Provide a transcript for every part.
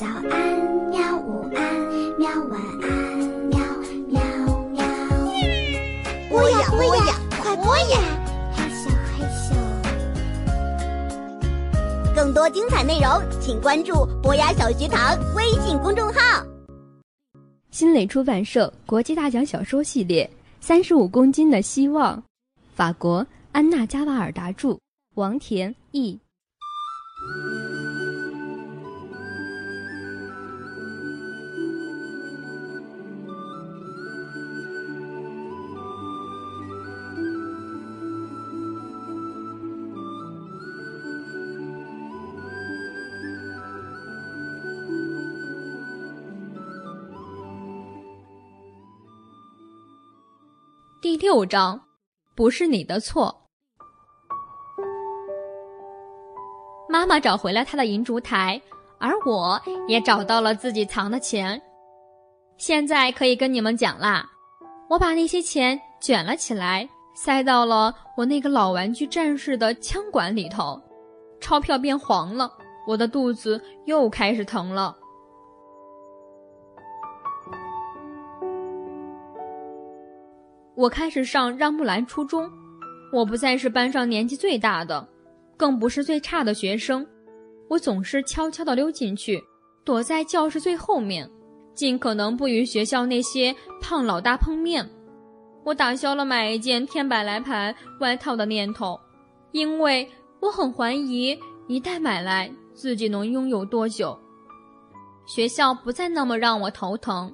早安，喵！午安，喵！晚安，喵喵喵！播呀播呀，快播呀！害羞害羞。更多精彩内容，请关注博雅小学堂微信公众号。新蕾出版社国际大奖小说系列《三十五公斤的希望》，法国安娜·加瓦尔达著，王田译。第六章，不是你的错。妈妈找回了她的银烛台，而我也找到了自己藏的钱。现在可以跟你们讲啦，我把那些钱卷了起来，塞到了我那个老玩具战士的枪管里头，钞票变黄了，我的肚子又开始疼了。我开始上让木兰初中，我不再是班上年纪最大的，更不是最差的学生。我总是悄悄地溜进去，躲在教室最后面，尽可能不与学校那些胖老大碰面。我打消了买一件天百来牌外套的念头，因为我很怀疑一旦买来自己能拥有多久。学校不再那么让我头疼，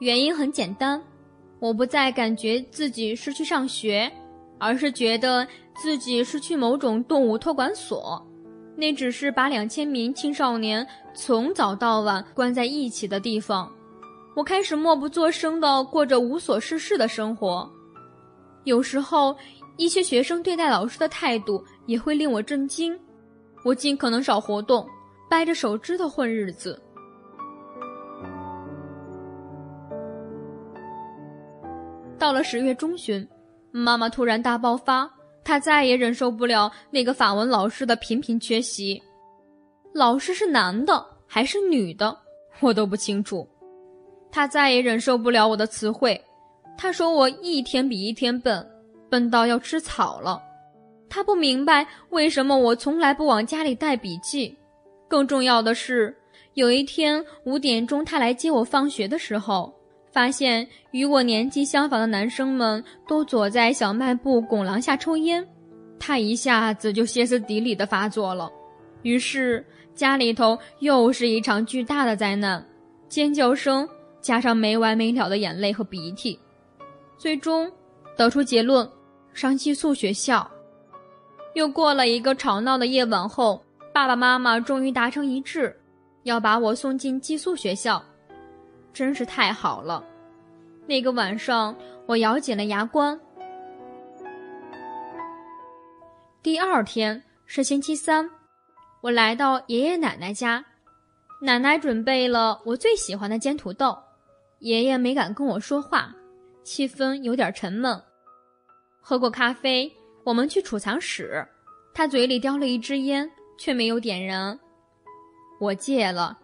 原因很简单。我不再感觉自己是去上学，而是觉得自己是去某种动物托管所。那只是把两千名青少年从早到晚关在一起的地方。我开始默不作声地过着无所事事的生活。有时候，一些学生对待老师的态度也会令我震惊。我尽可能少活动，掰着手指头混日子。到了十月中旬，妈妈突然大爆发，她再也忍受不了那个法文老师的频频缺席。老师是男的还是女的，我都不清楚。她再也忍受不了我的词汇，她说我一天比一天笨，笨到要吃草了。她不明白为什么我从来不往家里带笔记。更重要的是，有一天五点钟她来接我放学的时候。发现与我年纪相仿的男生们都躲在小卖部拱廊下抽烟，他一下子就歇斯底里的发作了。于是家里头又是一场巨大的灾难，尖叫声加上没完没了的眼泪和鼻涕，最终得出结论：上寄宿学校。又过了一个吵闹的夜晚后，爸爸妈妈终于达成一致，要把我送进寄宿学校。真是太好了！那个晚上，我咬紧了牙关。第二天是星期三，我来到爷爷奶奶家，奶奶准备了我最喜欢的煎土豆，爷爷没敢跟我说话，气氛有点沉闷。喝过咖啡，我们去储藏室，他嘴里叼了一支烟，却没有点燃。我戒了，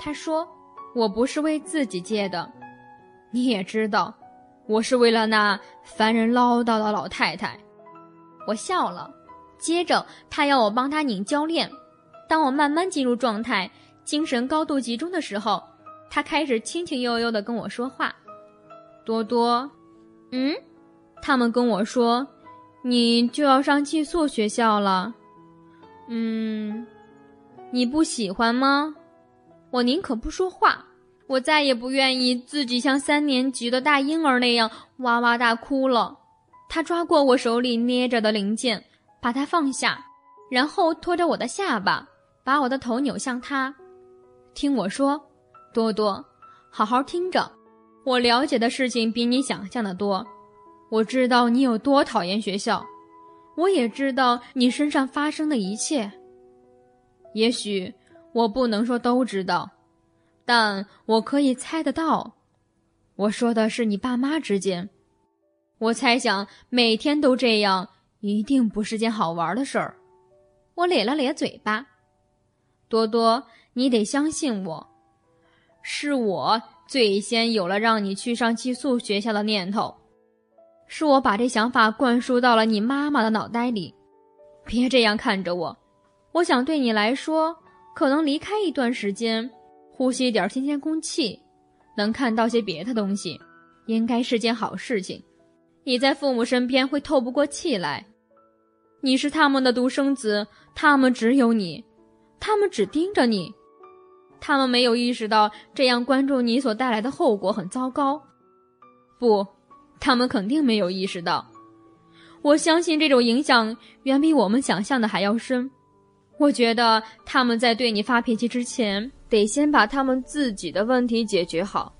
他说。我不是为自己借的，你也知道，我是为了那烦人唠叨的老太太。我笑了，接着他要我帮他拧铰链。当我慢慢进入状态，精神高度集中的时候，他开始轻轻悠悠地跟我说话：“多多，嗯，他们跟我说，你就要上寄宿学校了，嗯，你不喜欢吗？”我宁可不说话，我再也不愿意自己像三年级的大婴儿那样哇哇大哭了。他抓过我手里捏着的零件，把它放下，然后拖着我的下巴，把我的头扭向他，听我说：“多多，好好听着，我了解的事情比你想象的多。我知道你有多讨厌学校，我也知道你身上发生的一切。也许。”我不能说都知道，但我可以猜得到。我说的是你爸妈之间。我猜想每天都这样，一定不是件好玩的事儿。我咧了咧嘴巴。多多，你得相信我，是我最先有了让你去上寄宿学校的念头，是我把这想法灌输到了你妈妈的脑袋里。别这样看着我，我想对你来说，可能离开一段时间，呼吸点新鲜空气，能看到些别的东西，应该是件好事情。你在父母身边会透不过气来，你是他们的独生子，他们只有你，他们只盯着你。他们没有意识到这样关注你所带来的后果很糟糕，不，他们肯定没有意识到。我相信这种影响远比我们想象的还要深。我觉得他们在对你发脾气之前，得先把他们自己的问题解决好。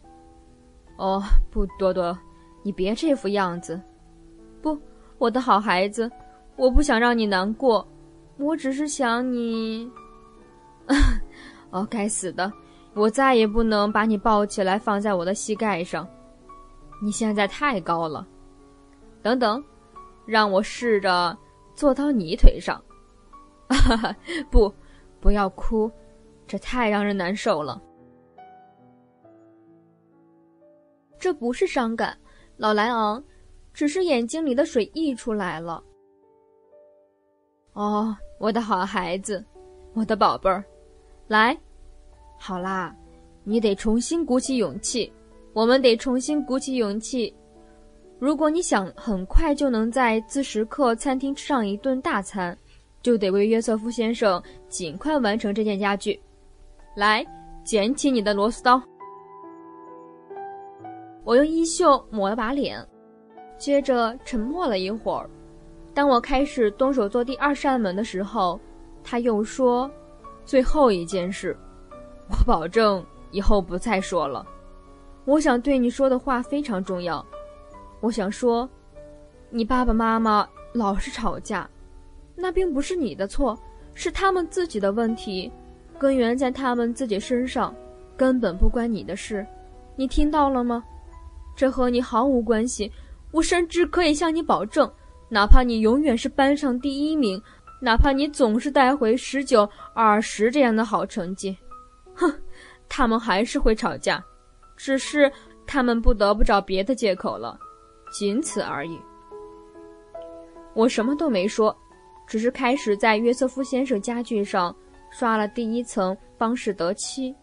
哦，不，多多，你别这副样子。不，我的好孩子，我不想让你难过，我只是想你。哦，该死的！我再也不能把你抱起来放在我的膝盖上，你现在太高了。等等，让我试着坐到你腿上。哈 哈，不，不要哭，这太让人难受了。这不是伤感，老莱昂，只是眼睛里的水溢出来了。哦，我的好孩子，我的宝贝儿。来，好啦，你得重新鼓起勇气，我们得重新鼓起勇气。如果你想很快就能在自食客餐厅吃上一顿大餐，就得为约瑟夫先生尽快完成这件家具。来，捡起你的螺丝刀。我用衣袖抹了把脸，接着沉默了一会儿。当我开始动手做第二扇门的时候，他又说。最后一件事，我保证以后不再说了。我想对你说的话非常重要。我想说，你爸爸妈妈老是吵架，那并不是你的错，是他们自己的问题，根源在他们自己身上，根本不关你的事。你听到了吗？这和你毫无关系。我甚至可以向你保证，哪怕你永远是班上第一名。哪怕你总是带回十九、二十这样的好成绩，哼，他们还是会吵架，只是他们不得不找别的借口了，仅此而已。我什么都没说，只是开始在约瑟夫先生家具上刷了第一层邦士德漆。